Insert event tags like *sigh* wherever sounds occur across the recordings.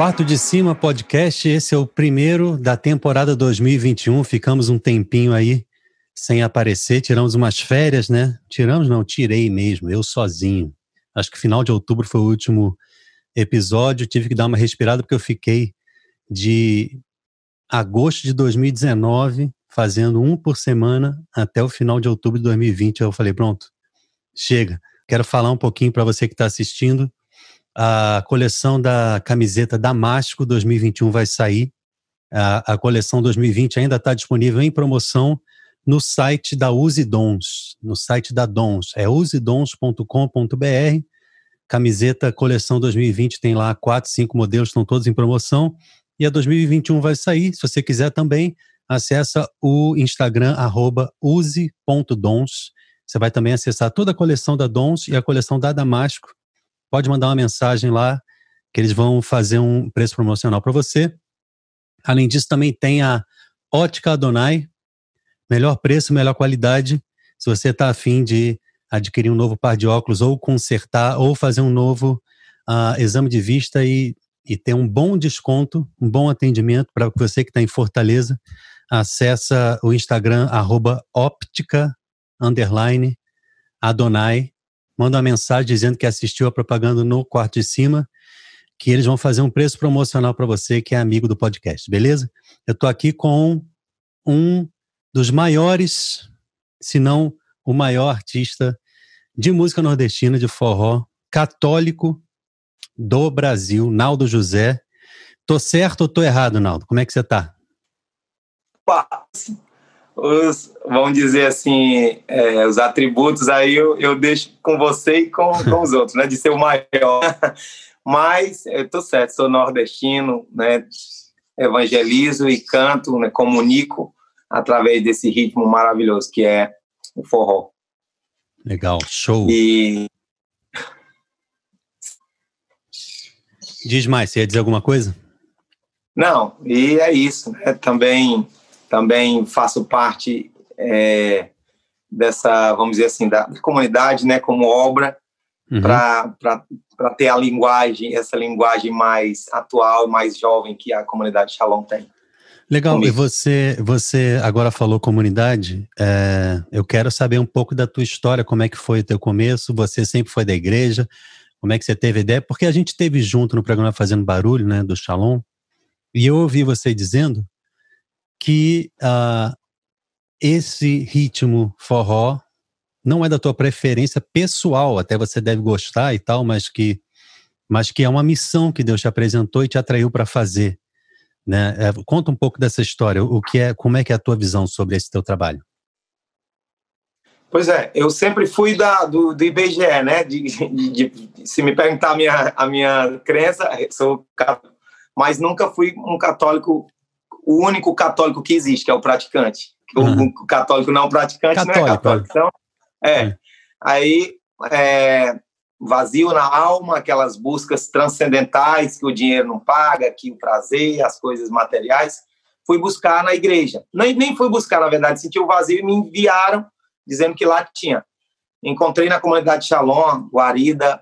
Quarto de Cima Podcast, esse é o primeiro da temporada 2021. Ficamos um tempinho aí sem aparecer, tiramos umas férias, né? Tiramos, não, tirei mesmo, eu sozinho. Acho que final de outubro foi o último episódio. Tive que dar uma respirada porque eu fiquei de agosto de 2019 fazendo um por semana até o final de outubro de 2020. Eu falei, pronto, chega. Quero falar um pouquinho para você que está assistindo a coleção da camiseta Damasco 2021 vai sair. A, a coleção 2020 ainda está disponível em promoção no site da Use Dons, no site da Dons. É usedons.com.br. Camiseta coleção 2020 tem lá quatro, cinco modelos, estão todos em promoção. E a 2021 vai sair. Se você quiser também, acessa o Instagram use.dons. Você vai também acessar toda a coleção da Dons e a coleção da Damasco pode mandar uma mensagem lá que eles vão fazer um preço promocional para você. Além disso, também tem a Ótica Adonai, melhor preço, melhor qualidade. Se você está afim de adquirir um novo par de óculos ou consertar ou fazer um novo uh, exame de vista e, e ter um bom desconto, um bom atendimento para você que está em Fortaleza, acessa o Instagram arroba óptica underline Adonai manda uma mensagem dizendo que assistiu a propaganda no quarto de cima, que eles vão fazer um preço promocional para você que é amigo do podcast, beleza? Eu estou aqui com um dos maiores, se não o maior artista de música nordestina, de forró, católico do Brasil, Naldo José. Tô certo ou tô errado, Naldo? Como é que você tá? Os, vamos dizer assim, é, os atributos aí eu, eu deixo com você e com, com os outros, né? De ser o maior. *laughs* Mas eu tô certo, sou nordestino, né? Evangelizo e canto, né? comunico através desse ritmo maravilhoso que é o forró. Legal, show. E... Diz mais, você ia dizer alguma coisa? Não, e é isso, né? Também também faço parte é, dessa, vamos dizer assim, da comunidade, né, como obra, uhum. para ter a linguagem, essa linguagem mais atual, mais jovem que a comunidade Shalom tem. Legal, comigo. e você, você agora falou comunidade, é, eu quero saber um pouco da tua história, como é que foi o teu começo, você sempre foi da igreja, como é que você teve ideia, porque a gente teve junto no programa Fazendo Barulho, né, do Shalom, e eu ouvi você dizendo que uh, esse ritmo forró não é da tua preferência pessoal, até você deve gostar e tal, mas que, mas que é uma missão que Deus te apresentou e te atraiu para fazer. Né? É, conta um pouco dessa história, o que é, como é que é a tua visão sobre esse teu trabalho? Pois é, eu sempre fui da, do, do IBGE, né? De, de, de, se me perguntar a minha, a minha crença, sou mas nunca fui um católico o único católico que existe, que é o praticante. Uhum. O, católico não praticante católico, não é católico. Então, é. é. Aí, é, vazio na alma, aquelas buscas transcendentais que o dinheiro não paga, que o prazer, as coisas materiais, fui buscar na igreja. Nem, nem fui buscar, na verdade, senti o vazio e me enviaram dizendo que lá tinha. Encontrei na comunidade Shalom, guarida,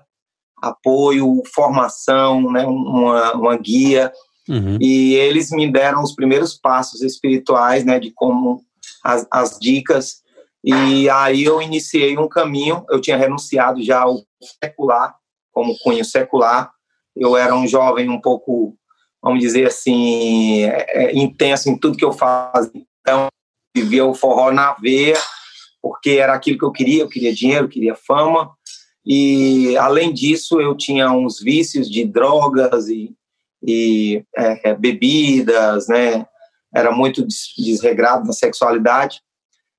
apoio, formação, né, uma, uma guia, Uhum. E eles me deram os primeiros passos espirituais, né, de como as, as dicas. E aí eu iniciei um caminho. Eu tinha renunciado já ao secular, como cunho secular. Eu era um jovem um pouco, vamos dizer assim, é, é, intenso em tudo que eu fazia. Então, vivia o forró na veia, porque era aquilo que eu queria. Eu queria dinheiro, eu queria fama. E, além disso, eu tinha uns vícios de drogas e e é, é, bebidas, né? Era muito desregrado na sexualidade.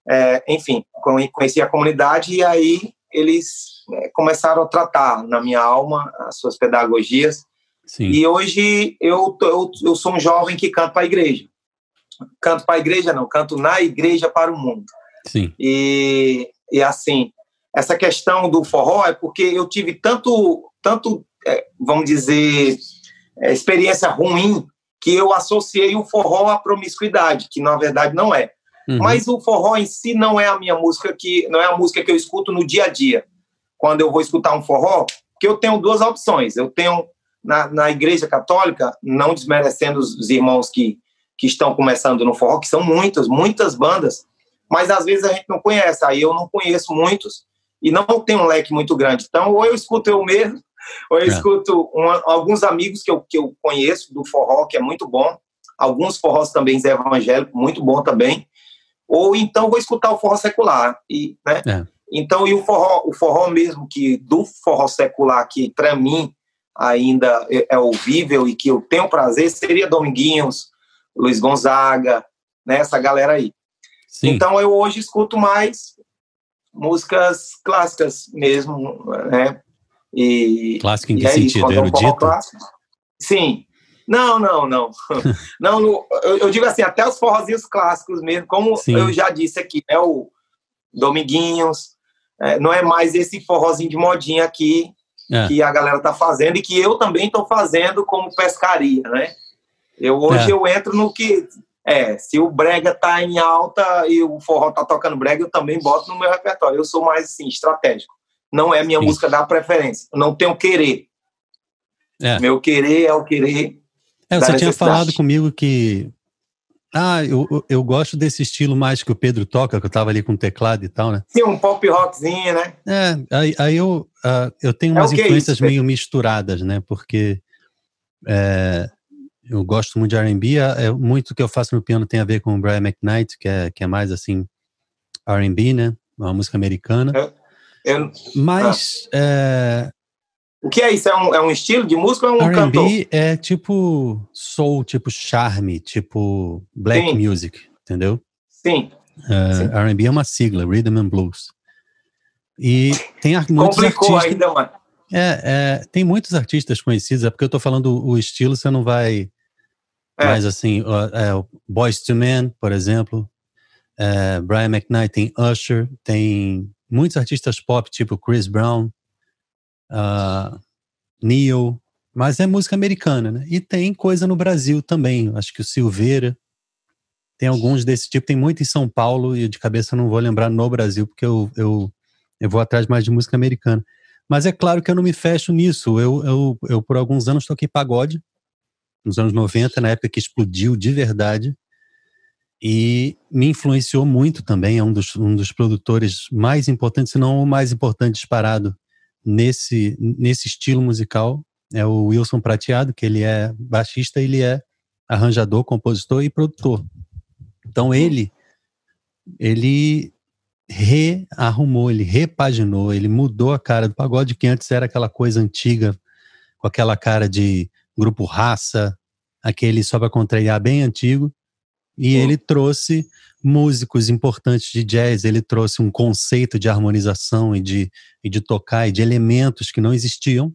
É, enfim, conheci a comunidade e aí eles é, começaram a tratar na minha alma as suas pedagogias. Sim. E hoje eu, eu, eu sou um jovem que canta para a igreja. Canto para a igreja, não, canto na igreja para o mundo. Sim. E, e assim, essa questão do forró é porque eu tive tanto, tanto é, vamos dizer, é, experiência ruim que eu associei o forró à promiscuidade, que na verdade não é. Uhum. Mas o forró em si não é a minha música que não é a música que eu escuto no dia a dia. Quando eu vou escutar um forró, que eu tenho duas opções. Eu tenho na, na igreja católica, não desmerecendo os, os irmãos que, que estão começando no forró, que são muitas, muitas bandas, mas às vezes a gente não conhece, aí eu não conheço muitos e não tenho um leque muito grande. Então, ou eu escuto eu mesmo, ou eu é. escuto uma, alguns amigos que eu, que eu conheço do forró, que é muito bom, alguns forrós também evangélico, muito bom também, ou então vou escutar o forró secular. E, né? É. Então, e o forró, o forró mesmo, que do forró secular, que para mim ainda é, é ouvível e que eu tenho prazer, seria Dominguinhos, Luiz Gonzaga, né, essa galera aí. Sim. Então eu hoje escuto mais músicas clássicas mesmo, né? E, Clássico em que sentido? Erudito? Sim. Não, não, não. *laughs* não no, eu, eu, digo assim, até os forrozinhos clássicos mesmo, como Sim. eu já disse aqui, é né, o Dominguinhos, é, não é mais esse forrozinho de modinha aqui é. que a galera tá fazendo e que eu também estou fazendo como pescaria, né? Eu hoje é. eu entro no que é, se o brega tá em alta e o forró tá tocando brega, eu também boto no meu repertório. Eu sou mais assim estratégico. Não é minha Sim. música da preferência. Eu não tenho querer. É. Meu querer é o querer. É, você tinha falado comigo que ah, eu, eu gosto desse estilo mais que o Pedro toca, que eu tava ali com teclado e tal, né? Sim, um pop rockzinho, né? É, aí, aí eu, uh, eu tenho é umas é influências isso, meio misturadas, né? Porque é, eu gosto muito de R&B, é, é, muito que eu faço no piano tem a ver com o Brian McKnight, que é, que é mais assim R&B, né? Uma música americana. Eu, eu, Mas ah. é, o que é isso? É um, é um estilo de música ou é um cantor? R&B é tipo soul, tipo charme, tipo black Sim. music, entendeu? Sim. Uh, R&B é uma sigla, Rhythm and Blues. E tem muitos Complicou artistas... ainda, mano. É, é, tem muitos artistas conhecidos, é porque eu tô falando o estilo, você não vai... É. Mas assim, é, Boys to Men, por exemplo, é, Brian McKnight, tem Usher, tem muitos artistas pop, tipo Chris Brown, uh, Neil, mas é música americana, né? E tem coisa no Brasil também, acho que o Silveira, tem alguns desse tipo, tem muito em São Paulo, e de cabeça não vou lembrar no Brasil, porque eu, eu, eu vou atrás mais de música americana. Mas é claro que eu não me fecho nisso, eu, eu, eu por alguns anos toquei pagode, nos anos 90, na época que explodiu de verdade, e me influenciou muito também, é um dos, um dos produtores mais importantes, se não o mais importante disparado nesse, nesse estilo musical é o Wilson Prateado, que ele é baixista, ele é arranjador, compositor e produtor. Então ele ele rearrumou, ele repaginou, ele mudou a cara do pagode que antes era aquela coisa antiga, com aquela cara de grupo raça, aquele só para contrariar bem antigo, e ele trouxe músicos importantes de jazz, ele trouxe um conceito de harmonização e de, e de tocar e de elementos que não existiam.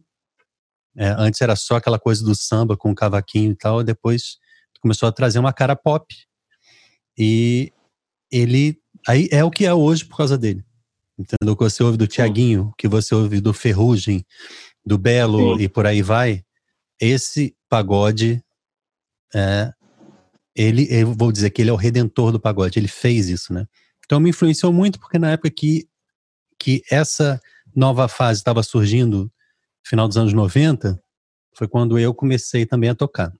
É, antes era só aquela coisa do samba com o cavaquinho e tal, depois começou a trazer uma cara pop. E ele aí é o que é hoje por causa dele. Entendeu? O que você ouve do Tiaguinho, que você ouve do Ferrugem, do Belo Sim. e por aí vai. Esse pagode é, ele, eu vou dizer que ele é o redentor do pagode, ele fez isso, né? Então me influenciou muito porque na época que, que essa nova fase estava surgindo, final dos anos 90, foi quando eu comecei também a tocar.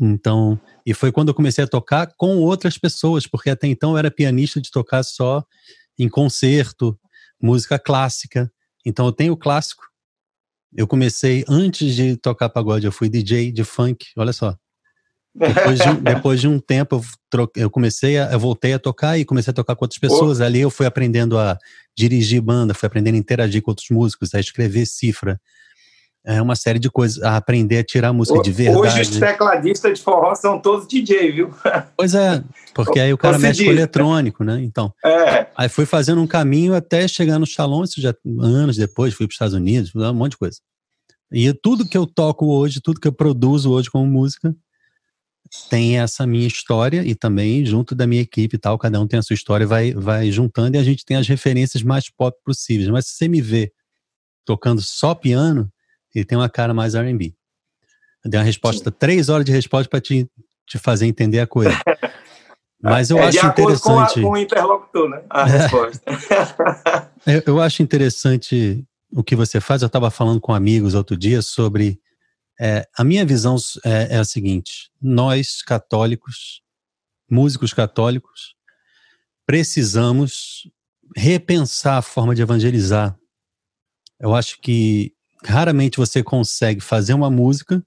Então, e foi quando eu comecei a tocar com outras pessoas, porque até então eu era pianista de tocar só em concerto, música clássica. Então eu tenho o clássico. Eu comecei antes de tocar pagode, eu fui DJ de funk, olha só. Depois de, *laughs* depois de um tempo, eu, troquei, eu comecei a, eu voltei a tocar e comecei a tocar com outras pessoas. Oh. Ali eu fui aprendendo a dirigir banda, fui aprendendo a interagir com outros músicos, a escrever cifra. É uma série de coisas, a aprender a tirar música de verdade. Hoje os tecladistas de forró são todos DJ, viu? Pois é, porque aí o cara mexe com eletrônico, né? Então, é. aí fui fazendo um caminho até chegar no Shalom, isso já anos depois, fui para os Estados Unidos, um monte de coisa. E tudo que eu toco hoje, tudo que eu produzo hoje como música, tem essa minha história e também junto da minha equipe e tal, cada um tem a sua história, vai, vai juntando e a gente tem as referências mais pop possíveis. Mas se você me vê tocando só piano, ele tem uma cara mais R&B. Eu dei uma resposta, Sim. três horas de resposta para te, te fazer entender a coisa. *laughs* Mas eu é, acho interessante. Com, a, com o interlocutor, né? A resposta. *laughs* eu, eu acho interessante o que você faz. Eu estava falando com amigos outro dia sobre É, a minha visão é, é a seguinte: nós católicos, músicos católicos, precisamos repensar a forma de evangelizar. Eu acho que raramente você consegue fazer uma música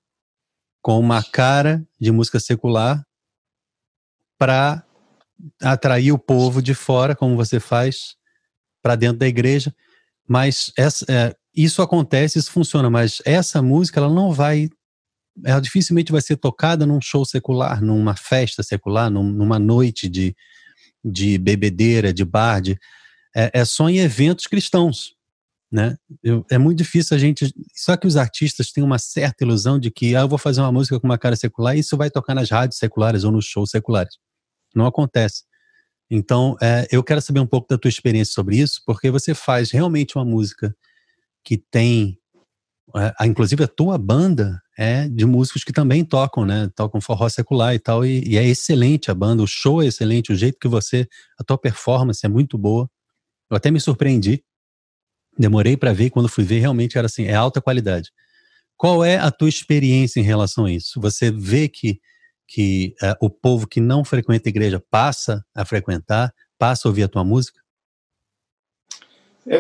com uma cara de música secular para atrair o povo de fora, como você faz, para dentro da igreja. Mas essa, é, isso acontece, isso funciona, mas essa música ela não vai, ela dificilmente vai ser tocada num show secular, numa festa secular, num, numa noite de, de bebedeira, de bar, de, é, é só em eventos cristãos né? Eu, é muito difícil a gente. Só que os artistas têm uma certa ilusão de que ah, eu vou fazer uma música com uma cara secular e isso vai tocar nas rádios seculares ou nos shows seculares. Não acontece. Então, é, eu quero saber um pouco da tua experiência sobre isso, porque você faz realmente uma música que tem. É, inclusive, a tua banda é de músicos que também tocam, né? Tocam forró secular e tal, e, e é excelente a banda, o show é excelente, o jeito que você. A tua performance é muito boa. Eu até me surpreendi Demorei para ver, quando fui ver, realmente era assim, é alta qualidade. Qual é a tua experiência em relação a isso? Você vê que, que uh, o povo que não frequenta a igreja passa a frequentar, passa a ouvir a tua música?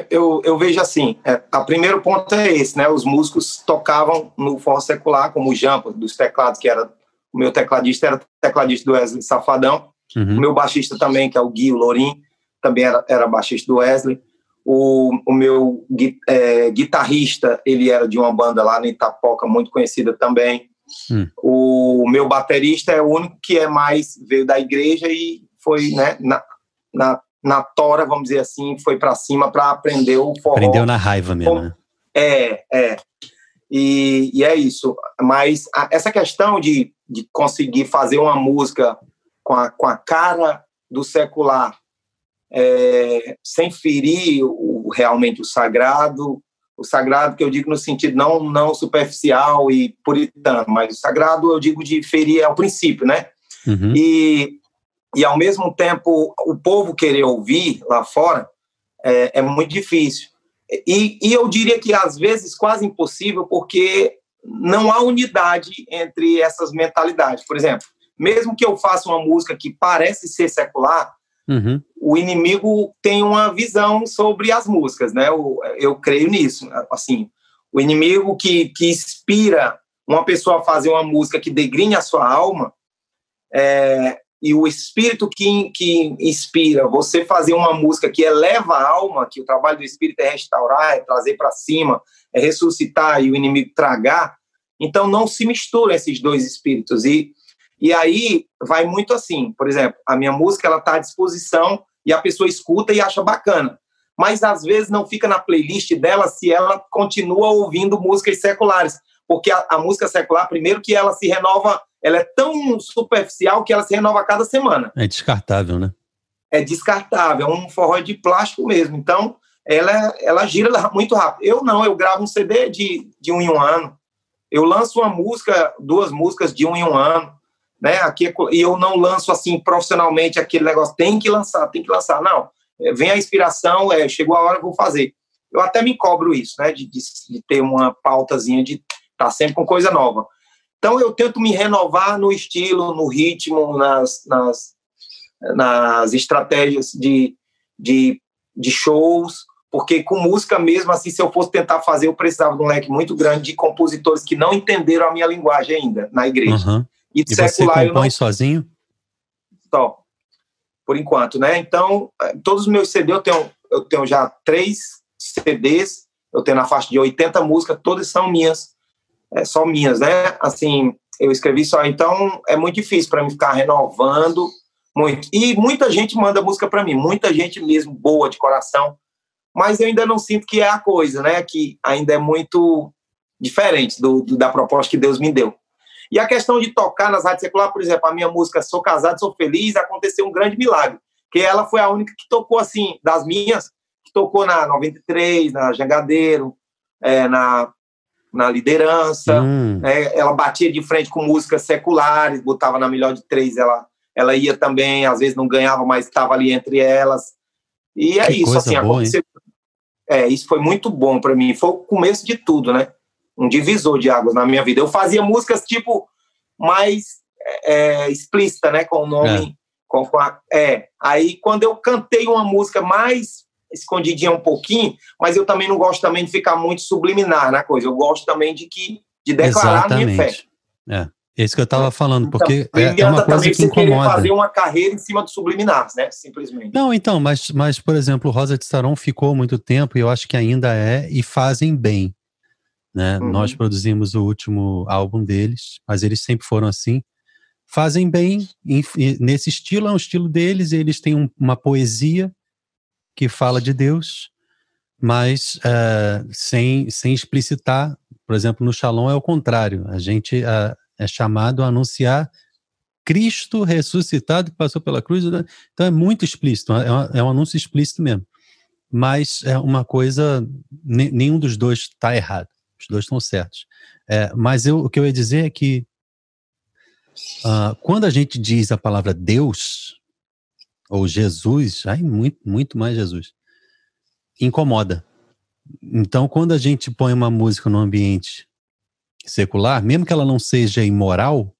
Eu, eu vejo assim, é, o primeiro ponto é esse, né? Os músicos tocavam no forró secular, como o Jampa, dos teclados, que era o meu tecladista, era tecladista do Wesley Safadão. Uhum. O meu baixista também, que é o Gui Lourim, também era, era baixista do Wesley. O, o meu é, guitarrista, ele era de uma banda lá no Itapoca, muito conhecida também. Hum. O meu baterista é o único que é mais, veio da igreja e foi né, na, na, na tora, vamos dizer assim, foi para cima para aprender o forró. Aprendeu na raiva mesmo, né? É, é. E, e é isso. Mas a, essa questão de, de conseguir fazer uma música com a, com a cara do secular é, sem ferir o, realmente o sagrado, o sagrado que eu digo no sentido não, não superficial e puritano, mas o sagrado eu digo de ferir ao princípio, né? Uhum. E, e ao mesmo tempo o povo querer ouvir lá fora é, é muito difícil. E, e eu diria que às vezes quase impossível, porque não há unidade entre essas mentalidades. Por exemplo, mesmo que eu faça uma música que parece ser secular, Uhum. O inimigo tem uma visão sobre as músicas, né? Eu, eu creio nisso. Assim, o inimigo que, que inspira uma pessoa a fazer uma música que degrinha a sua alma, é, e o espírito que, que inspira você fazer uma música que eleva a alma, que o trabalho do espírito é restaurar, é trazer para cima, é ressuscitar e o inimigo tragar. Então não se misturam esses dois espíritos. E e aí vai muito assim, por exemplo, a minha música ela está à disposição e a pessoa escuta e acha bacana. Mas às vezes não fica na playlist dela se ela continua ouvindo músicas seculares, porque a, a música secular, primeiro que ela se renova, ela é tão superficial que ela se renova a cada semana. É descartável, né? É descartável, é um forró de plástico mesmo. Então, ela, ela gira muito rápido. Eu não, eu gravo um CD de, de um em um ano. Eu lanço uma música, duas músicas de um em um ano né? Aqui é e eu não lanço assim profissionalmente aquele negócio tem que lançar, tem que lançar. Não, é, vem a inspiração, é, chegou a hora vou fazer. Eu até me cobro isso, né? De, de, de ter uma pautazinha de estar tá sempre com coisa nova. Então eu tento me renovar no estilo, no ritmo, nas, nas, nas estratégias de, de, de shows, porque com música mesmo, assim, se eu fosse tentar fazer, eu precisava de um leque muito grande de compositores que não entenderam a minha linguagem ainda na igreja. Uhum. E, e secular, você compõe não... sozinho? Só, por enquanto, né? Então, eh, todos os meus CDs, eu tenho, eu tenho já três CDs, eu tenho na faixa de 80 músicas, todas são minhas, é, só minhas, né? Assim, eu escrevi só, então é muito difícil para mim ficar renovando muito. E muita gente manda música para mim, muita gente mesmo boa de coração, mas eu ainda não sinto que é a coisa, né? Que ainda é muito diferente do, do da proposta que Deus me deu. E a questão de tocar nas rádios seculares, por exemplo, a minha música Sou Casado, Sou Feliz, aconteceu um grande milagre, que ela foi a única que tocou, assim, das minhas, que tocou na 93, na Jangadeiro, é, na, na Liderança, hum. é, ela batia de frente com músicas seculares, botava na melhor de três, ela, ela ia também, às vezes não ganhava, mas estava ali entre elas. E é que isso, assim, boa, aconteceu. Hein? É, isso foi muito bom para mim, foi o começo de tudo, né? um divisor de águas na minha vida. Eu fazia músicas tipo mais é, explícita, né, com o nome, é. Com, com a, é. Aí quando eu cantei uma música mais escondidinha um pouquinho, mas eu também não gosto também de ficar muito subliminar na coisa. Eu gosto também de que de declarar Exatamente. a minha fé. É. É isso que eu estava falando, então, porque então, é, é uma coisa que incomoda. fazer uma carreira em cima do subliminar, né? Simplesmente. Não, então, mas, mas por exemplo, Rosa de Saron ficou muito tempo e eu acho que ainda é e fazem bem. Né? Uhum. Nós produzimos o último álbum deles, mas eles sempre foram assim. Fazem bem em, nesse estilo, é um estilo deles. Eles têm um, uma poesia que fala de Deus, mas uh, sem, sem explicitar. Por exemplo, no Shalom é o contrário. A gente uh, é chamado a anunciar Cristo ressuscitado que passou pela cruz. Né? Então é muito explícito, é, uma, é um anúncio explícito mesmo. Mas é uma coisa, nenhum dos dois está errado, os dois estão certos. É, mas eu, o que eu ia dizer é que uh, quando a gente diz a palavra Deus, ou Jesus, ai, muito, muito mais Jesus, incomoda. Então, quando a gente põe uma música no ambiente secular, mesmo que ela não seja imoral,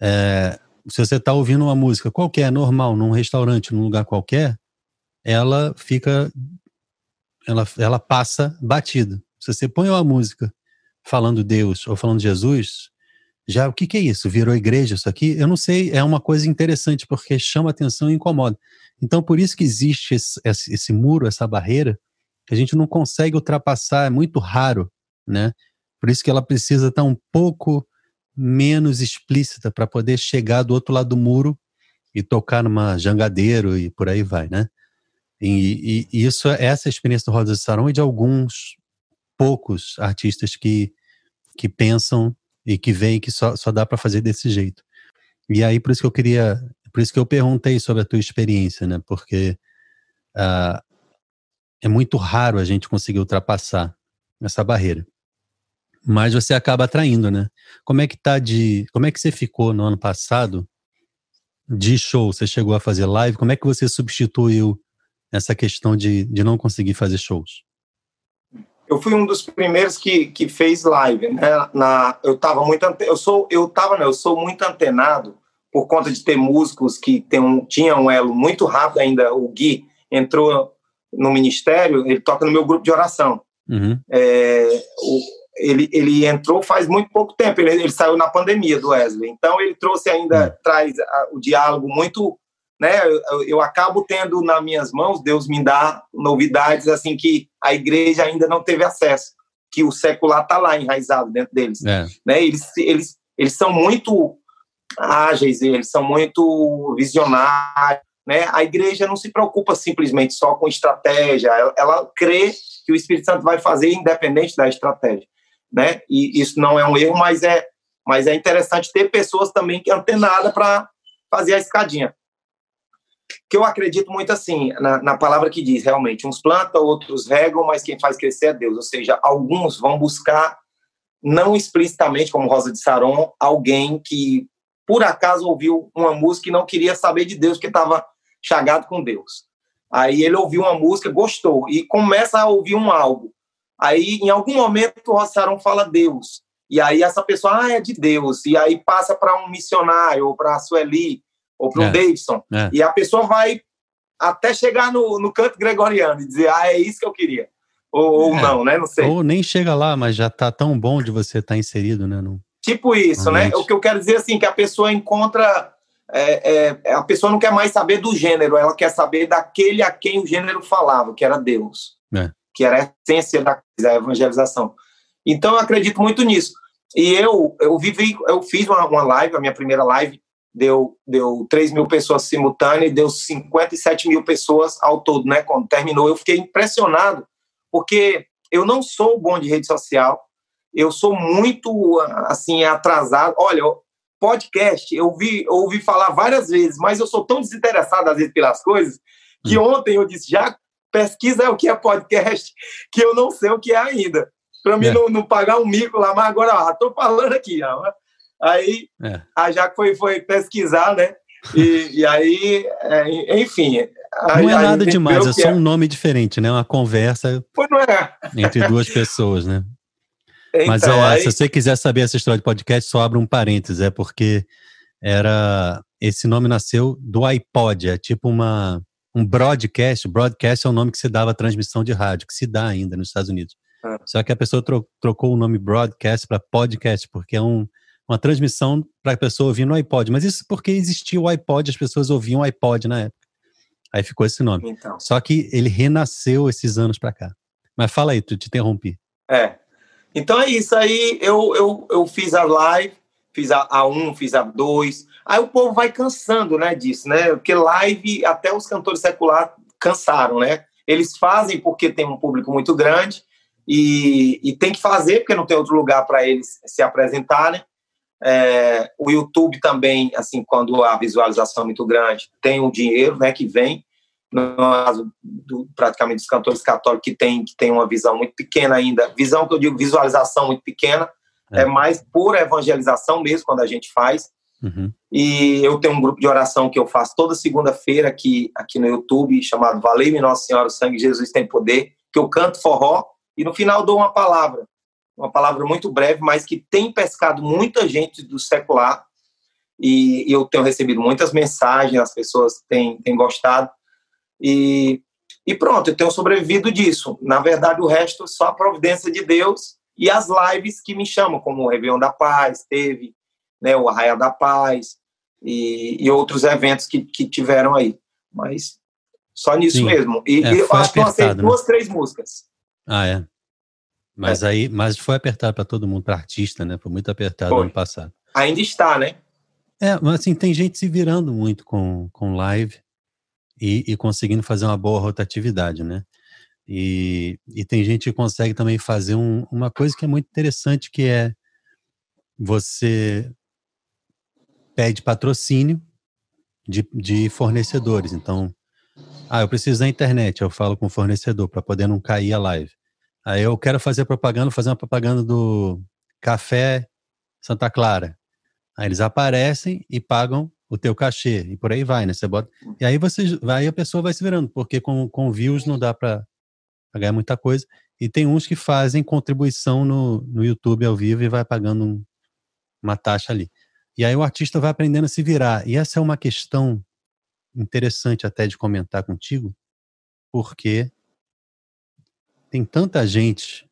é, se você está ouvindo uma música qualquer, normal, num restaurante, num lugar qualquer, ela fica, ela, ela passa batida. Se você põe uma música falando Deus ou falando Jesus, já o que, que é isso? Virou igreja isso aqui? Eu não sei, é uma coisa interessante porque chama atenção e incomoda. Então, por isso que existe esse, esse, esse muro, essa barreira, que a gente não consegue ultrapassar, é muito raro, né? Por isso que ela precisa estar um pouco menos explícita para poder chegar do outro lado do muro e tocar numa jangadeiro e por aí vai, né? E, e, e isso, essa é a experiência do Rosa de Saron e de alguns poucos artistas que, que pensam e que veem que só, só dá para fazer desse jeito. E aí, por isso que eu queria, por isso que eu perguntei sobre a tua experiência, né? Porque uh, é muito raro a gente conseguir ultrapassar essa barreira mas você acaba atraindo, né? Como é que tá de. Como é que você ficou no ano passado de show? Você chegou a fazer live? Como é que você substituiu essa questão de, de não conseguir fazer shows? Eu fui um dos primeiros que, que fez live, né? Na, eu tava muito eu sou eu tava, né, eu sou muito antenado por conta de ter músicos que tem um, tinham um elo muito rápido ainda. O Gui entrou no ministério, ele toca no meu grupo de oração. Uhum. É, o, ele, ele entrou faz muito pouco tempo, ele, ele saiu na pandemia do Wesley. Então, ele trouxe ainda, hum. traz a, o diálogo muito. Né, eu, eu, acabo tendo nas minhas mãos, Deus me dá novidades assim que a igreja ainda não teve acesso, que o secular está lá enraizado dentro deles. É. Né, eles, eles, eles são muito ágeis, eles são muito visionários. Né? A igreja não se preocupa simplesmente só com estratégia, ela, ela crê que o Espírito Santo vai fazer independente da estratégia né? E isso não é um erro, mas é, mas é interessante ter pessoas também que antenada para fazer a escadinha. Que eu acredito muito assim, na, na palavra que diz, realmente, uns plantam, outros regam, mas quem faz crescer é Deus. Ou seja, alguns vão buscar, não explicitamente, como Rosa de Saron, alguém que por acaso ouviu uma música e não queria saber de Deus, porque estava chagado com Deus. Aí ele ouviu uma música, gostou, e começa a ouvir um álbum. Aí, em algum momento, o Rossarão fala Deus. E aí essa pessoa, ah, é de Deus. E aí passa para um missionário, ou para a Sueli, ou para o é. Davidson. É. E a pessoa vai até chegar no, no canto gregoriano e dizer, ah, é isso que eu queria. Ou, ou é. não, né? Não sei. Ou nem chega lá, mas já tá tão bom de você estar tá inserido, né? No... Tipo isso, né? O que eu quero dizer assim, que a pessoa encontra. É, é, a pessoa não quer mais saber do gênero, ela quer saber daquele a quem o gênero falava, que era Deus. Que era a essência da, da evangelização. Então, eu acredito muito nisso. E eu, eu vivi, eu fiz uma, uma live, a minha primeira live deu, deu 3 mil pessoas simultâneas, deu 57 mil pessoas ao todo, né? Quando terminou, eu fiquei impressionado, porque eu não sou bom de rede social, eu sou muito, assim, atrasado. Olha, podcast, eu ouvi, eu ouvi falar várias vezes, mas eu sou tão desinteressado, às vezes, pelas coisas, que hum. ontem eu disse, já pesquisa o que é podcast, *laughs* que eu não sei o que é ainda. Para mim é. não, não, pagar um mico lá, mas agora estou falando aqui. Ó. Aí é. a Jaque foi, foi pesquisar, né? E, e aí, é, enfim. A, não é nada demais, é só é. um nome diferente, né? Uma conversa é. entre duas pessoas, né? Então, Mas é, aí... se você quiser saber essa história de podcast, só abre um parênteses, é porque era esse nome nasceu do iPod, é tipo uma um broadcast. Broadcast é o nome que se dava à transmissão de rádio, que se dá ainda nos Estados Unidos. Ah. Só que a pessoa tro trocou o nome broadcast para podcast, porque é um, uma transmissão para a pessoa ouvir no iPod. Mas isso porque existia o iPod, as pessoas ouviam o iPod na época. Aí ficou esse nome. Então. Só que ele renasceu esses anos para cá. Mas fala aí, tu te interrompi. É. Então é isso aí. Eu, eu, eu fiz a live, fiz a, a um, fiz a dois. Aí o povo vai cansando, né, disso, né? Porque live, até os cantores seculares cansaram, né? Eles fazem porque tem um público muito grande e, e tem que fazer porque não tem outro lugar para eles se apresentarem. É, o YouTube também, assim, quando a visualização é muito grande, tem o dinheiro, né, que vem. No caso, do, praticamente dos cantores católicos que tem, que tem uma visão muito pequena ainda, visão que eu digo visualização muito pequena, é, é mais por evangelização mesmo quando a gente faz. Uhum. E eu tenho um grupo de oração que eu faço toda segunda-feira aqui, aqui no YouTube, chamado Valeu-me Nossa Senhora, o Sangue de Jesus tem poder, que eu canto forró e no final dou uma palavra. Uma palavra muito breve, mas que tem pescado muita gente do secular. E, e eu tenho recebido muitas mensagens, as pessoas têm, têm gostado. E, e pronto, eu tenho sobrevivido disso. Na verdade, o resto só a providência de Deus e as lives que me chamam, como o Réveillon da Paz, teve, né, o Arraia da Paz e, e outros eventos que, que tiveram aí. Mas só nisso Sim. mesmo. E, é, eu acho que eu né? duas, três músicas. Ah, é. Mas é. aí, mas foi apertado para todo mundo, para artista, né? Foi muito apertado foi. ano passado. Ainda está, né? É, mas assim, tem gente se virando muito com, com live e, e conseguindo fazer uma boa rotatividade, né? E, e tem gente que consegue também fazer um, uma coisa que é muito interessante, que é você pede patrocínio de, de fornecedores. Então, ah, eu preciso da internet, eu falo com o fornecedor para poder não cair a live. Aí eu quero fazer propaganda, fazer uma propaganda do Café Santa Clara. Aí eles aparecem e pagam o teu cachê e por aí vai, né? Você bota e aí você, aí a pessoa vai se virando, porque com, com views não dá para ganhar muita coisa. E tem uns que fazem contribuição no, no YouTube ao vivo e vai pagando um, uma taxa ali. E aí o artista vai aprendendo a se virar. E essa é uma questão interessante até de comentar contigo, porque tem tanta gente,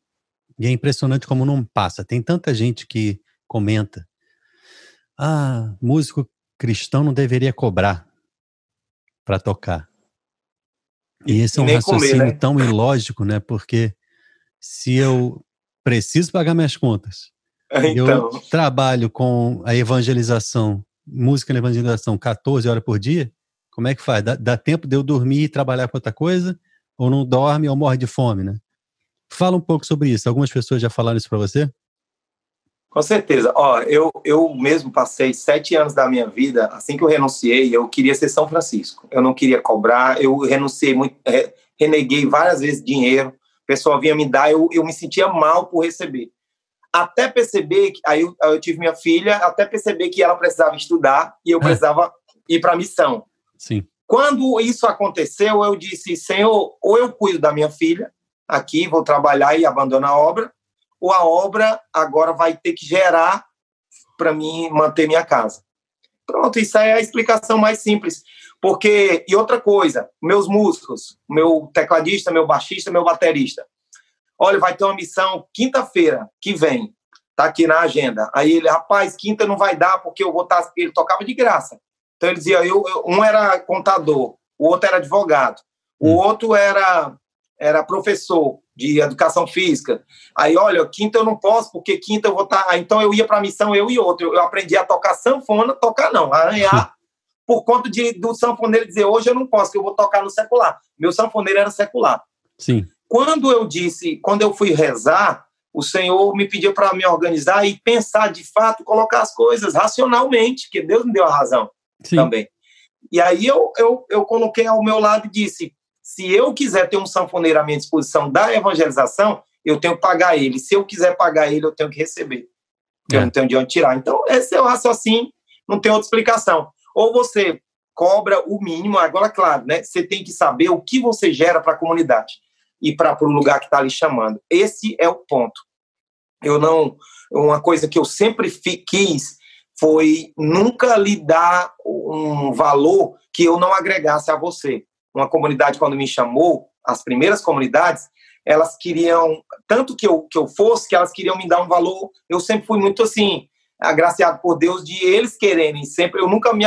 e é impressionante como não passa, tem tanta gente que comenta: ah, músico cristão não deveria cobrar para tocar. E esse é um raciocínio comer, né? tão ilógico, né? Porque se eu preciso pagar minhas contas, *laughs* então. eu trabalho com a evangelização, música na evangelização, 14 horas por dia, como é que faz? Dá, dá tempo de eu dormir e trabalhar com outra coisa? Ou não dorme ou morre de fome, né? Fala um pouco sobre isso. Algumas pessoas já falaram isso para você? Com certeza. Ó, eu, eu mesmo passei sete anos da minha vida, assim que eu renunciei, eu queria ser São Francisco. Eu não queria cobrar, eu renunciei muito, reneguei várias vezes dinheiro, o pessoal vinha me dar, eu, eu me sentia mal por receber. Até perceber, que, aí eu, eu tive minha filha, até perceber que ela precisava estudar e eu é. precisava ir para a missão. Sim. Quando isso aconteceu, eu disse, Senhor, ou eu cuido da minha filha aqui, vou trabalhar e abandonar a obra, ou a obra agora vai ter que gerar para mim manter minha casa. Pronto, isso é a explicação mais simples. Porque, e outra coisa, meus músicos, meu tecladista, meu baixista, meu baterista. Olha, vai ter uma missão quinta-feira que vem, tá aqui na agenda. Aí ele, rapaz, quinta não vai dar porque eu vou estar. Tá, ele tocava de graça. Então ele dizia, eu, um era contador, o outro era advogado, o hum. outro era era professor de educação física. Aí, olha, quinta eu não posso, porque quinta eu vou estar. Tá... Então eu ia para a missão, eu e outro. Eu aprendi a tocar sanfona, tocar não, arranhar, *laughs* por conta de, do sanfoneiro dizer, hoje eu não posso, que eu vou tocar no secular. Meu sanfoneiro era secular. Sim. Quando eu disse, quando eu fui rezar, o Senhor me pediu para me organizar e pensar de fato, colocar as coisas racionalmente, que Deus me deu a razão. Sim. também. E aí eu, eu, eu coloquei ao meu lado e disse: se eu quiser ter um sanfoneiro à minha disposição da evangelização, eu tenho que pagar ele. Se eu quiser pagar ele, eu tenho que receber. É. Eu não tenho de onde tirar. Então, esse é o raciocínio, não tem outra explicação. Ou você cobra o mínimo, agora, claro, né? Você tem que saber o que você gera para a comunidade e para o lugar que está lhe chamando. Esse é o ponto. Eu não. Uma coisa que eu sempre quis foi nunca lhe dar um valor que eu não agregasse a você. Uma comunidade, quando me chamou, as primeiras comunidades, elas queriam, tanto que eu, que eu fosse, que elas queriam me dar um valor. Eu sempre fui muito assim, agraciado por Deus de eles quererem. Sempre, eu nunca me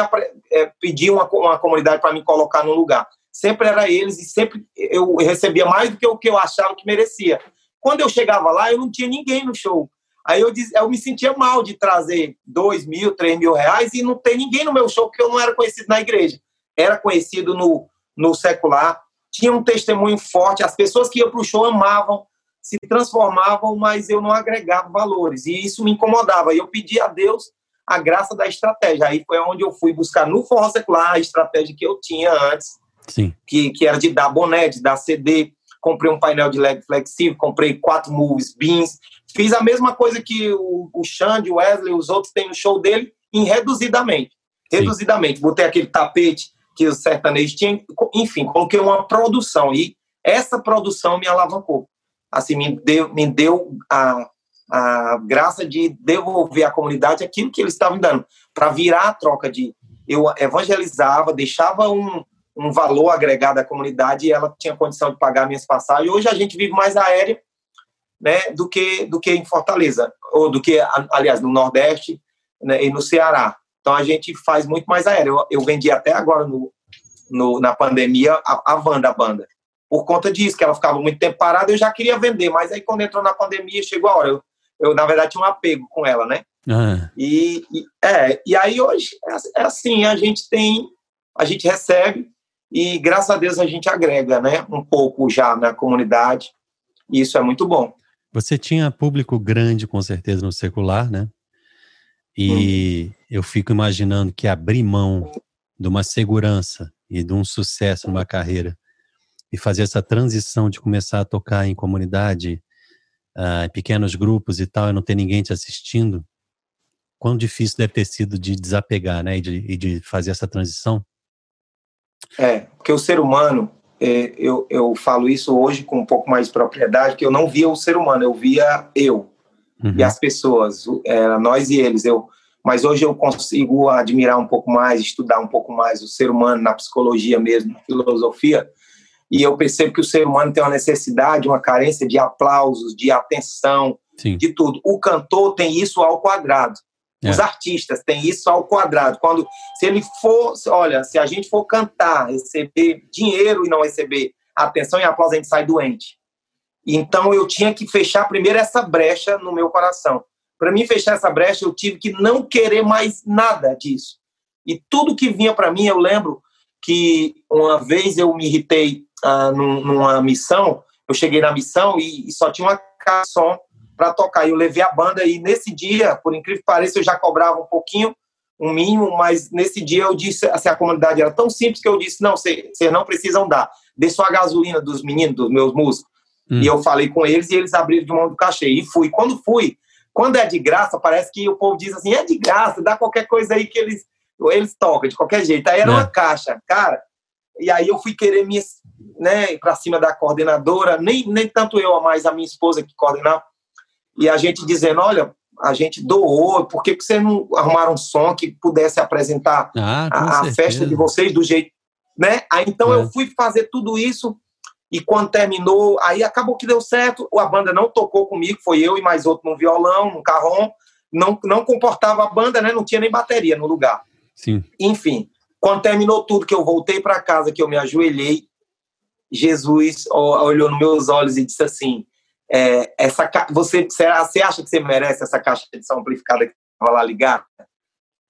é, pedi uma, uma comunidade para me colocar no lugar. Sempre era eles e sempre eu recebia mais do que o que eu achava que merecia. Quando eu chegava lá, eu não tinha ninguém no show. Aí eu, diz, eu me sentia mal de trazer dois mil, três mil reais e não ter ninguém no meu show, porque eu não era conhecido na igreja. Era conhecido no, no secular, tinha um testemunho forte, as pessoas que iam para o show amavam, se transformavam, mas eu não agregava valores. E isso me incomodava. E eu pedi a Deus a graça da estratégia. Aí foi onde eu fui buscar no forró secular a estratégia que eu tinha antes, Sim. Que, que era de dar boné, de dar CD. Comprei um painel de LED flexível, comprei quatro moves, beans. Fiz a mesma coisa que o, o Xande, o Wesley, os outros têm no show dele, em reduzidamente. Reduzidamente. Sim. Botei aquele tapete que os sertanejos tinham, enfim, coloquei uma produção. E essa produção me alavancou. Assim, me deu, me deu a, a graça de devolver à comunidade aquilo que eles estavam dando, para virar a troca de eu evangelizava, deixava um, um valor agregado à comunidade e ela tinha condição de pagar minhas passagens. Hoje a gente vive mais aéreo né, do que do que em Fortaleza, ou do que, aliás, no Nordeste né, e no Ceará. Então a gente faz muito mais aéreo. Eu, eu vendi até agora no, no, na pandemia a, a Wanda, a banda. Por conta disso, que ela ficava muito tempo parada, eu já queria vender, mas aí quando entrou na pandemia, chegou a hora. Eu, eu na verdade, tinha um apego com ela, né? Ah. E, e, é, e aí hoje é, é assim, a gente tem, a gente recebe, e graças a Deus a gente agrega, né, um pouco já na comunidade. E isso é muito bom. Você tinha público grande, com certeza, no secular, né? E hum. Eu fico imaginando que abrir mão de uma segurança e de um sucesso numa carreira e fazer essa transição de começar a tocar em comunidade, uh, em pequenos grupos e tal, e não ter ninguém te assistindo, quão difícil deve ter sido de desapegar, né? E de, e de fazer essa transição? É, porque o ser humano, é, eu, eu falo isso hoje com um pouco mais de propriedade, que eu não via o ser humano, eu via eu uhum. e as pessoas, era nós e eles. Eu, mas hoje eu consigo admirar um pouco mais, estudar um pouco mais o ser humano na psicologia mesmo, na filosofia, e eu percebo que o ser humano tem uma necessidade, uma carência de aplausos, de atenção, Sim. de tudo. O cantor tem isso ao quadrado. É. Os artistas têm isso ao quadrado. Quando, se ele for, olha, se a gente for cantar, receber dinheiro e não receber atenção e aplauso, a gente sai doente. Então eu tinha que fechar primeiro essa brecha no meu coração. Para mim fechar essa brecha, eu tive que não querer mais nada disso. E tudo que vinha para mim, eu lembro que uma vez eu me irritei ah, num, numa missão, eu cheguei na missão e, e só tinha uma caixa som para tocar. Eu levei a banda e nesse dia, por incrível que pareça, eu já cobrava um pouquinho, um mínimo, mas nesse dia eu disse, assim, a comunidade era tão simples que eu disse, não, vocês não precisam dar. Dê só a gasolina dos meninos, dos meus músicos. Hum. E eu falei com eles e eles abriram de mão do cachê. E fui. Quando fui, quando é de graça, parece que o povo diz assim, é de graça, dá qualquer coisa aí que eles, eles tocam, de qualquer jeito. Aí era é. uma caixa, cara. E aí eu fui querer me, né, para cima da coordenadora, nem, nem tanto eu, mas a minha esposa que coordenava, e a gente dizendo, olha, a gente doou, por que vocês não arrumaram um som que pudesse apresentar ah, a, a festa de vocês do jeito, né? Aí então é. eu fui fazer tudo isso e quando terminou, aí acabou que deu certo, a banda não tocou comigo, foi eu e mais outro no violão, no carrom, não, não comportava a banda, né? Não tinha nem bateria no lugar. Sim. Enfim, quando terminou tudo, que eu voltei para casa, que eu me ajoelhei, Jesus olhou nos meus olhos e disse assim: é, essa você, você acha que você merece essa caixa de som amplificada que vai lá ligar?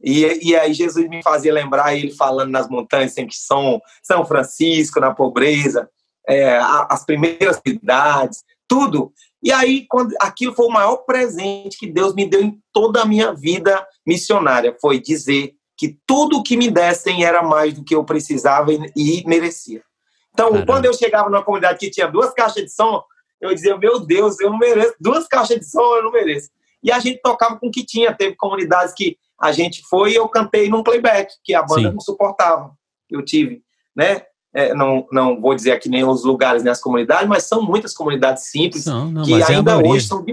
E, e aí Jesus me fazia lembrar ele falando nas montanhas sem som, São Francisco, na pobreza, é, as primeiras cidades, tudo. E aí, quando, aquilo foi o maior presente que Deus me deu em toda a minha vida missionária, foi dizer que tudo que me dessem era mais do que eu precisava e, e merecia. Então, Caramba. quando eu chegava numa comunidade que tinha duas caixas de som, eu dizia, meu Deus, eu não mereço, duas caixas de som eu não mereço. E a gente tocava com o que tinha, teve comunidades que a gente foi e eu cantei num playback, que a banda Sim. não suportava, eu tive, né? É, não, não vou dizer aqui nem os lugares, nem as comunidades, mas são muitas comunidades simples, não, não, que é ainda é hoje são...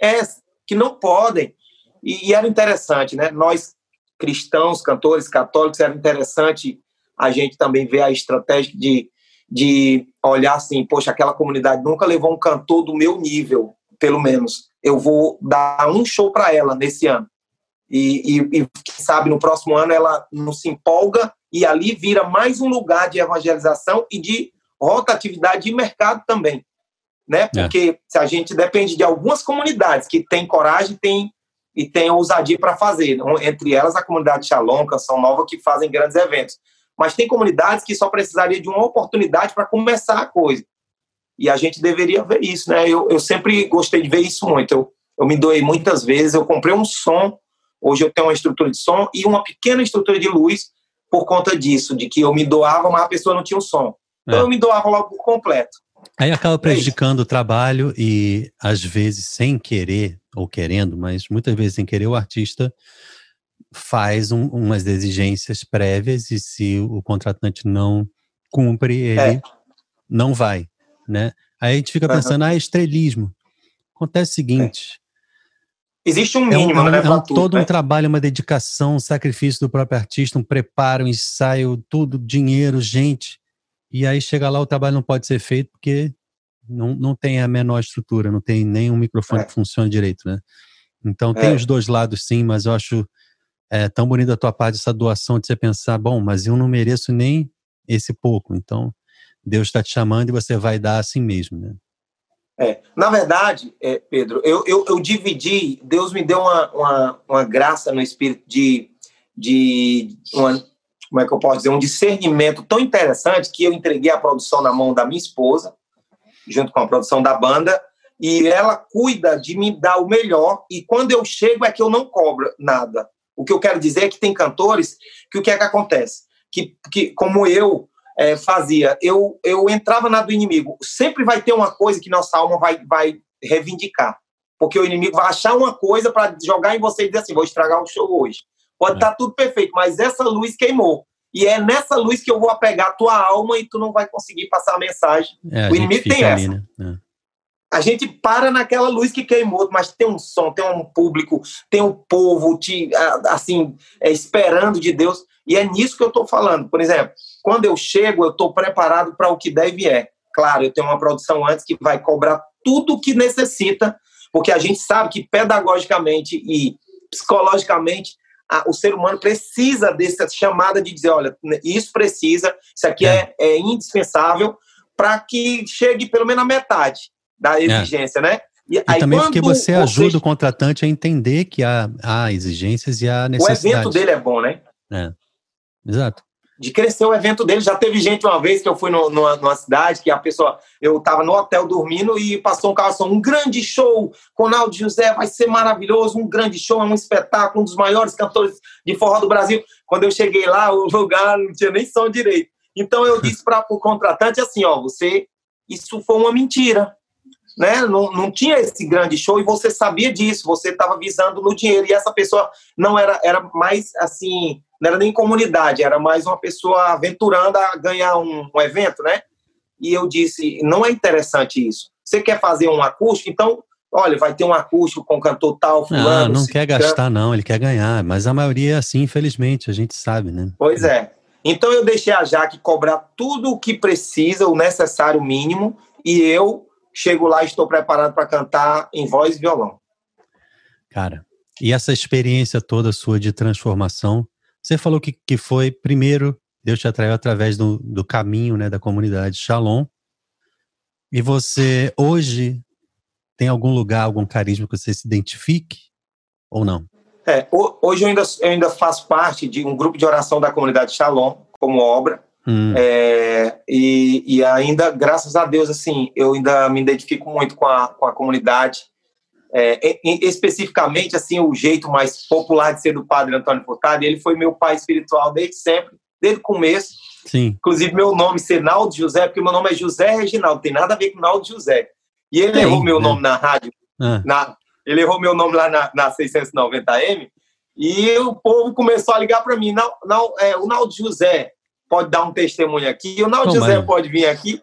É, que não podem. E, e era interessante, né? Nós, cristãos, cantores católicos, era interessante a gente também ver a estratégia de, de olhar assim, poxa, aquela comunidade nunca levou um cantor do meu nível, pelo menos. Eu vou dar um show para ela nesse ano. E, e, e, sabe, no próximo ano ela não se empolga e ali vira mais um lugar de evangelização e de rotatividade de mercado também. Né? É. Porque é. se a gente depende de algumas comunidades que têm coragem tem, e têm ousadia para fazer, entre elas a comunidade Shalom, Canção Nova, que fazem grandes eventos. Mas tem comunidades que só precisaria de uma oportunidade para começar a coisa. E a gente deveria ver isso, né? Eu, eu sempre gostei de ver isso muito. Eu, eu me doei muitas vezes, eu comprei um som, hoje eu tenho uma estrutura de som e uma pequena estrutura de luz por conta disso, de que eu me doava, mas a pessoa não tinha o som. Então é. eu me doava logo por completo. Aí acaba é prejudicando é o trabalho e, às vezes, sem querer, ou querendo, mas muitas vezes sem querer, o artista faz um, umas exigências prévias e se o contratante não cumpre, ele é. não vai, né? Aí a gente fica pensando, uhum. ah, estrelismo. Acontece o seguinte... É. Existe um mínimo, é um, né? É um, tudo, todo né? um trabalho, uma dedicação, um sacrifício do próprio artista, um preparo, um ensaio, tudo, dinheiro, gente. E aí chega lá, o trabalho não pode ser feito porque não, não tem a menor estrutura, não tem nem um microfone é. que funcione direito, né? Então tem é. os dois lados sim, mas eu acho é, tão bonita a tua parte essa doação de você pensar, bom, mas eu não mereço nem esse pouco, então Deus está te chamando e você vai dar assim mesmo, né? É, na verdade, é, Pedro, eu, eu, eu, dividi, Deus me deu uma, uma, uma, graça no espírito de, de uma, como é que eu posso dizer, um discernimento tão interessante que eu entreguei a produção na mão da minha esposa, junto com a produção da banda, e ela cuida de me dar o melhor, e quando eu chego é que eu não cobro nada. O que eu quero dizer é que tem cantores que o que é que acontece? Que, que como eu é, fazia, eu, eu entrava na do inimigo. Sempre vai ter uma coisa que nossa alma vai, vai reivindicar. Porque o inimigo vai achar uma coisa para jogar em você e dizer assim: vou estragar o show hoje. Pode estar é. tá tudo perfeito, mas essa luz queimou. E é nessa luz que eu vou apegar a tua alma e tu não vai conseguir passar a mensagem. É, a o inimigo tem essa. Ali, né? é a gente para naquela luz que queimou, mas tem um som, tem um público, tem um povo te, assim, é, esperando de Deus. E é nisso que eu estou falando. Por exemplo, quando eu chego, eu estou preparado para o que deve é. Claro, eu tenho uma produção antes que vai cobrar tudo o que necessita, porque a gente sabe que pedagogicamente e psicologicamente a, o ser humano precisa dessa chamada de dizer, olha, isso precisa, isso aqui é, é, é indispensável para que chegue pelo menos a metade da é. exigência, é. né? E, e também porque você ajuda você... o contratante a entender que há, há exigências e há necessidades. O evento dele é bom, né? É. Exato. De crescer o evento dele. Já teve gente uma vez que eu fui no, numa, numa, cidade que a pessoa. Eu estava no hotel dormindo e passou um carro um grande show com Naldo José, vai ser maravilhoso, um grande show, é um espetáculo, um dos maiores cantores de forró do Brasil. Quando eu cheguei lá, o lugar não tinha nem som direito. Então eu disse para o contratante assim: ó, você. Isso foi uma mentira né? Não, não tinha esse grande show e você sabia disso, você estava visando no dinheiro e essa pessoa não era era mais assim, não era nem comunidade, era mais uma pessoa aventurando a ganhar um, um evento, né? E eu disse, não é interessante isso. Você quer fazer um acústico, então olha, vai ter um acústico com cantor tal, fulano. Não, não quer gastar, não, ele quer ganhar. Mas a maioria é assim, infelizmente, a gente sabe, né? Pois é. Então eu deixei a Jaque cobrar tudo o que precisa, o necessário mínimo, e eu chego lá e estou preparado para cantar em voz e violão. Cara, e essa experiência toda sua de transformação, você falou que, que foi, primeiro, Deus te atraiu através do, do caminho né, da comunidade Shalom, e você hoje tem algum lugar, algum carisma que você se identifique ou não? É, hoje eu ainda, eu ainda faço parte de um grupo de oração da comunidade Shalom, como obra, Hum. É, e, e, ainda, graças a Deus, assim, eu ainda me identifico muito com a, com a comunidade. É, especificamente, assim, o jeito mais popular de ser do Padre Antônio Furtado, ele foi meu pai espiritual desde sempre, desde o começo. Sim. Inclusive, meu nome ser Naldo José, porque meu nome é José Reginaldo, tem nada a ver com Naldo José. E ele errou meu né? nome na rádio, ah. na, ele errou meu nome lá na, na 690M, e o povo começou a ligar para mim, não, não, é, o Naldo José, pode dar um testemunho aqui, o Naldo José pode vir aqui.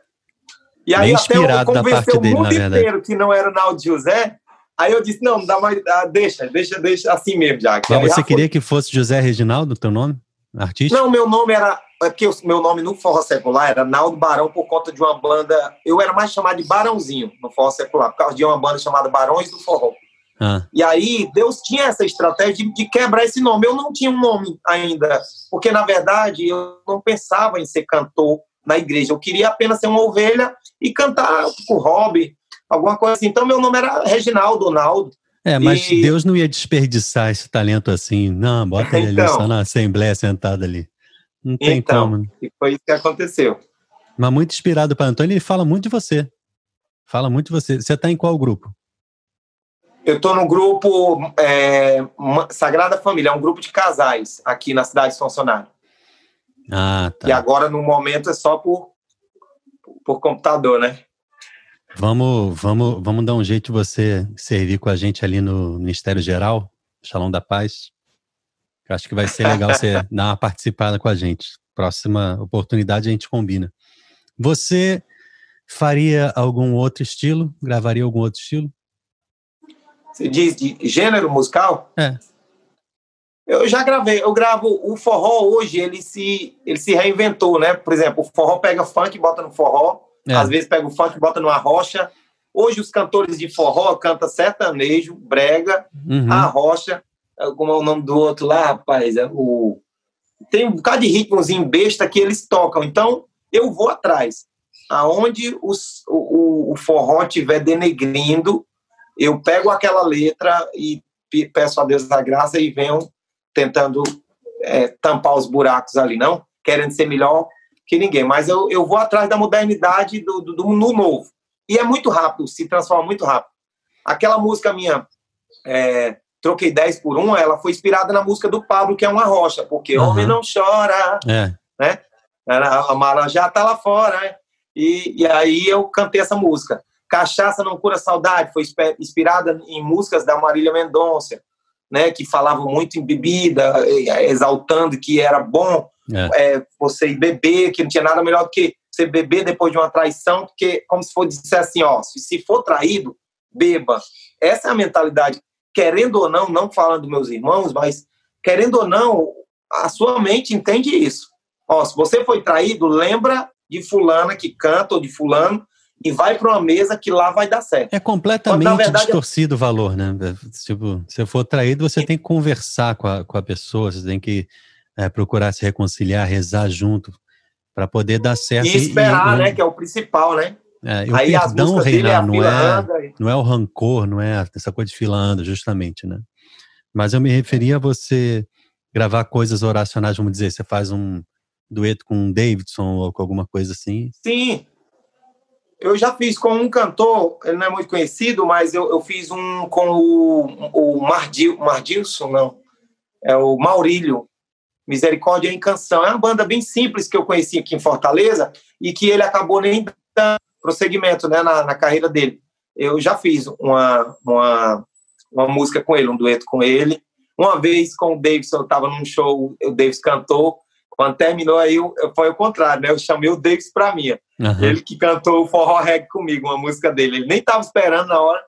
E aí até eu convencer o mundo inteiro que não era o Naldo José, Aí eu disse, não, não dá mais, ah, deixa, deixa, deixa assim mesmo já. Mas você queria foi. que fosse José Reginaldo, teu nome? Artista? Não, meu nome era, é porque o meu nome no forró secular era Naldo Barão por conta de uma banda, eu era mais chamado de Barãozinho no forró secular, por causa de uma banda chamada Barões do Forró. Ah. E aí Deus tinha essa estratégia de, de, quebrar esse nome. Eu não tinha um nome ainda, porque na verdade eu não pensava em ser cantor na igreja. Eu queria apenas ser uma ovelha e cantar com hobby, alguma coisa assim. Então meu nome era Reginaldo Naldo. É, mas e... Deus não ia desperdiçar esse talento assim. Não, bota ele então, ali só na assembleia sentado ali. Não tem então, como. E foi isso que aconteceu. Mas muito inspirado para Antônio, ele fala muito de você. Fala muito de você. Você está em qual grupo? Eu estou no grupo é, Sagrada Família, é um grupo de casais aqui na cidade de Funcionário. Ah, tá. E agora, no momento, é só por, por computador, né? Vamos, vamos, vamos dar um jeito de você servir com a gente ali no Ministério Geral, Shalom da Paz. Eu acho que vai ser legal você *laughs* dar uma participada com a gente. Próxima oportunidade a gente combina. Você faria algum outro estilo? Gravaria algum outro estilo? Você diz de gênero musical? É. Eu já gravei, eu gravo o forró hoje, ele se, ele se reinventou, né? Por exemplo, o forró pega funk e bota no forró, é. às vezes pega o funk e bota numa rocha. Hoje os cantores de forró cantam sertanejo, brega, uhum. a rocha, como é o nome do outro lá, rapaz? É o... Tem um bocado de ritmozinho besta que eles tocam. Então, eu vou atrás. Aonde os, o, o forró estiver denegrindo, eu pego aquela letra e peço a Deus a graça e venho tentando é, tampar os buracos ali, não querendo ser melhor que ninguém, mas eu, eu vou atrás da modernidade do, do, do no novo. E é muito rápido, se transforma muito rápido. Aquela música minha, é, Troquei 10 por 1, ela foi inspirada na música do Pablo, que é uma rocha, porque uhum. homem não chora, é. né? A Marajá tá lá fora, né? E, e aí eu cantei essa música. Cachaça Não Cura Saudade foi inspirada em músicas da Marília Mendonça né, que falavam muito em bebida, exaltando que era bom é. É, você ir beber, que não tinha nada melhor do que você beber depois de uma traição, porque como se fosse dizer assim, ó, se for traído, beba. Essa é a mentalidade. Querendo ou não, não falando dos meus irmãos, mas querendo ou não, a sua mente entende isso. Ó, se você foi traído, lembra de fulana que canta ou de fulano e vai para uma mesa que lá vai dar certo. É completamente Quando, verdade, distorcido o valor, né? Tipo, se for traído, você tem que conversar com a, com a pessoa, você tem que é, procurar se reconciliar, rezar junto, para poder dar certo. E esperar, e, né? Que é o principal, né? É, o Aí perdão, Reinar, não é, não é o rancor, não é essa coisa de filando, justamente, né? Mas eu me referia a você gravar coisas oracionais, vamos dizer, você faz um dueto com um Davidson ou com alguma coisa assim. Sim, eu já fiz com um cantor, ele não é muito conhecido, mas eu, eu fiz um com o, o Mardil, Mardilson, não, é o Maurílio, Misericórdia em Canção. É uma banda bem simples que eu conheci aqui em Fortaleza e que ele acabou nem dando prosseguimento né, na, na carreira dele. Eu já fiz uma, uma, uma música com ele, um dueto com ele. Uma vez com o Davidson, eu estava num show, o Davis cantou, quando terminou aí, foi o contrário, né? Eu chamei o Davis para mim. Uhum. Ele que cantou o forró reggae comigo, uma música dele. Ele nem estava esperando na hora.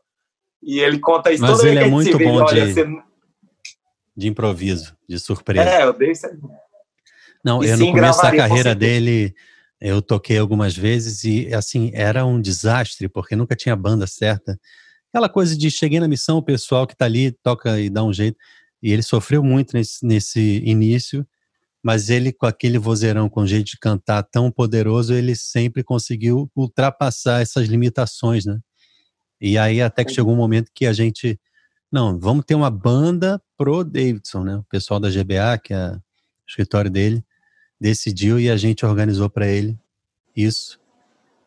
E ele conta isso Mas toda ele é muito bom de, olha, você... de improviso, de surpresa. É, Davis é... Não, e eu sim, no começo da carreira dele, eu toquei algumas vezes e, assim, era um desastre, porque nunca tinha banda certa. Aquela coisa de cheguei na missão, o pessoal que está ali toca e dá um jeito. E ele sofreu muito nesse, nesse início mas ele com aquele vozeirão com jeito de cantar tão poderoso, ele sempre conseguiu ultrapassar essas limitações, né? E aí até que chegou um momento que a gente, não, vamos ter uma banda pro Davidson, né? O pessoal da GBA, que é o escritório dele, decidiu e a gente organizou para ele isso.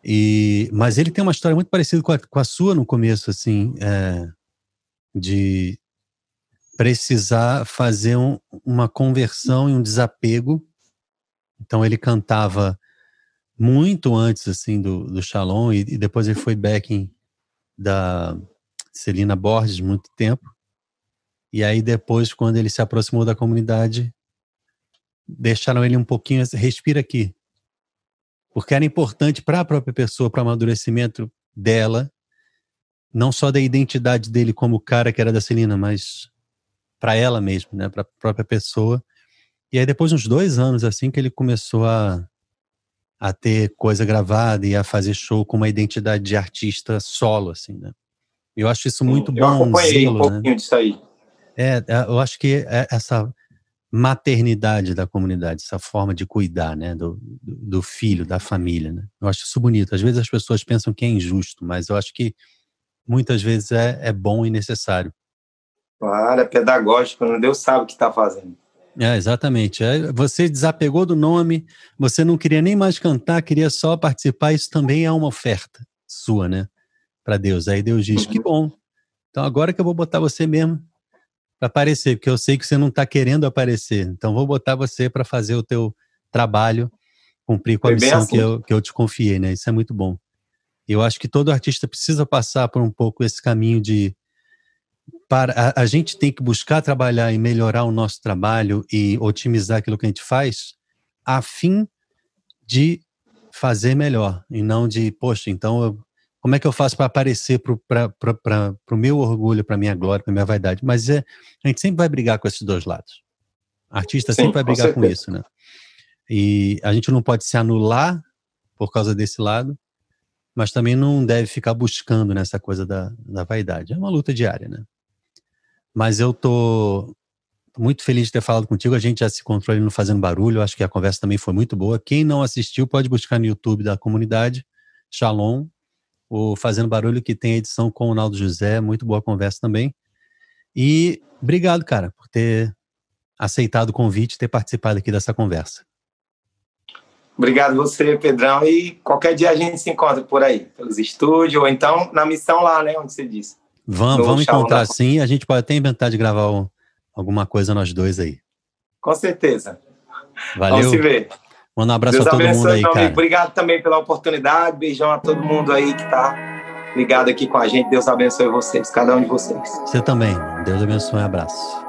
E, mas ele tem uma história muito parecida com a, com a sua no começo, assim, é, de precisar fazer um, uma conversão e um desapego. Então ele cantava muito antes assim do, do Shalom e, e depois ele foi backing da Celina Borges muito tempo. E aí depois quando ele se aproximou da comunidade, deixaram ele um pouquinho assim, respira aqui. Porque era importante para a própria pessoa, para o amadurecimento dela, não só da identidade dele como cara que era da Celina, mas para ela mesmo, né, para a própria pessoa. E aí depois de uns dois anos assim que ele começou a a ter coisa gravada e a fazer show com uma identidade de artista solo, assim, né? Eu acho isso muito Sim, bom. Eu acompanhei um pouquinho né? disso aí. É, é, eu acho que é essa maternidade da comunidade, essa forma de cuidar, né, do, do filho, da família, né? Eu acho isso bonito. Às vezes as pessoas pensam que é injusto, mas eu acho que muitas vezes é, é bom e necessário. Claro, é pedagógico, né? Deus sabe o que está fazendo. É, exatamente. É, você desapegou do nome, você não queria nem mais cantar, queria só participar, isso também é uma oferta sua, né? Para Deus. Aí Deus diz: uhum. que bom. Então agora que eu vou botar você mesmo para aparecer, porque eu sei que você não está querendo aparecer. Então vou botar você para fazer o teu trabalho, cumprir com a missão assim. que, eu, que eu te confiei, né? Isso é muito bom. Eu acho que todo artista precisa passar por um pouco esse caminho de para a, a, gente tem que buscar trabalhar e melhorar o nosso trabalho e otimizar aquilo que a gente faz, a fim de fazer melhor e não de, poxa, então eu como é que eu faço para aparecer para o meu orgulho, para minha glória, para minha vaidade? Mas é, a gente sempre vai brigar com esses dois lados. Artista Sim, sempre vai brigar com, com isso, né? E a gente não pode se anular por causa desse lado, mas também não deve ficar buscando nessa coisa da, da vaidade. É uma luta diária, né? Mas eu tô muito feliz de ter falado contigo. A gente já se encontrou ali no Fazendo Barulho. Acho que a conversa também foi muito boa. Quem não assistiu pode buscar no YouTube da comunidade Shalom o Fazendo Barulho, que tem a edição com o Naldo José, muito boa conversa também. E obrigado, cara, por ter aceitado o convite ter participado aqui dessa conversa. Obrigado você, Pedrão. E qualquer dia a gente se encontra por aí, pelos estúdios, ou então na missão lá, né, onde você disse. Vamos, vamos encontrar sim. A gente pode até inventar de gravar um, alguma coisa nós dois aí. Com certeza. Valeu. Vamos se ver. Manda um abraço Deus a todo abençoe, mundo aí, cara. Obrigado também pela oportunidade. Beijão a todo mundo aí que tá ligado aqui com a gente. Deus abençoe vocês, cada um de vocês. Você também. Deus abençoe. Um abraço.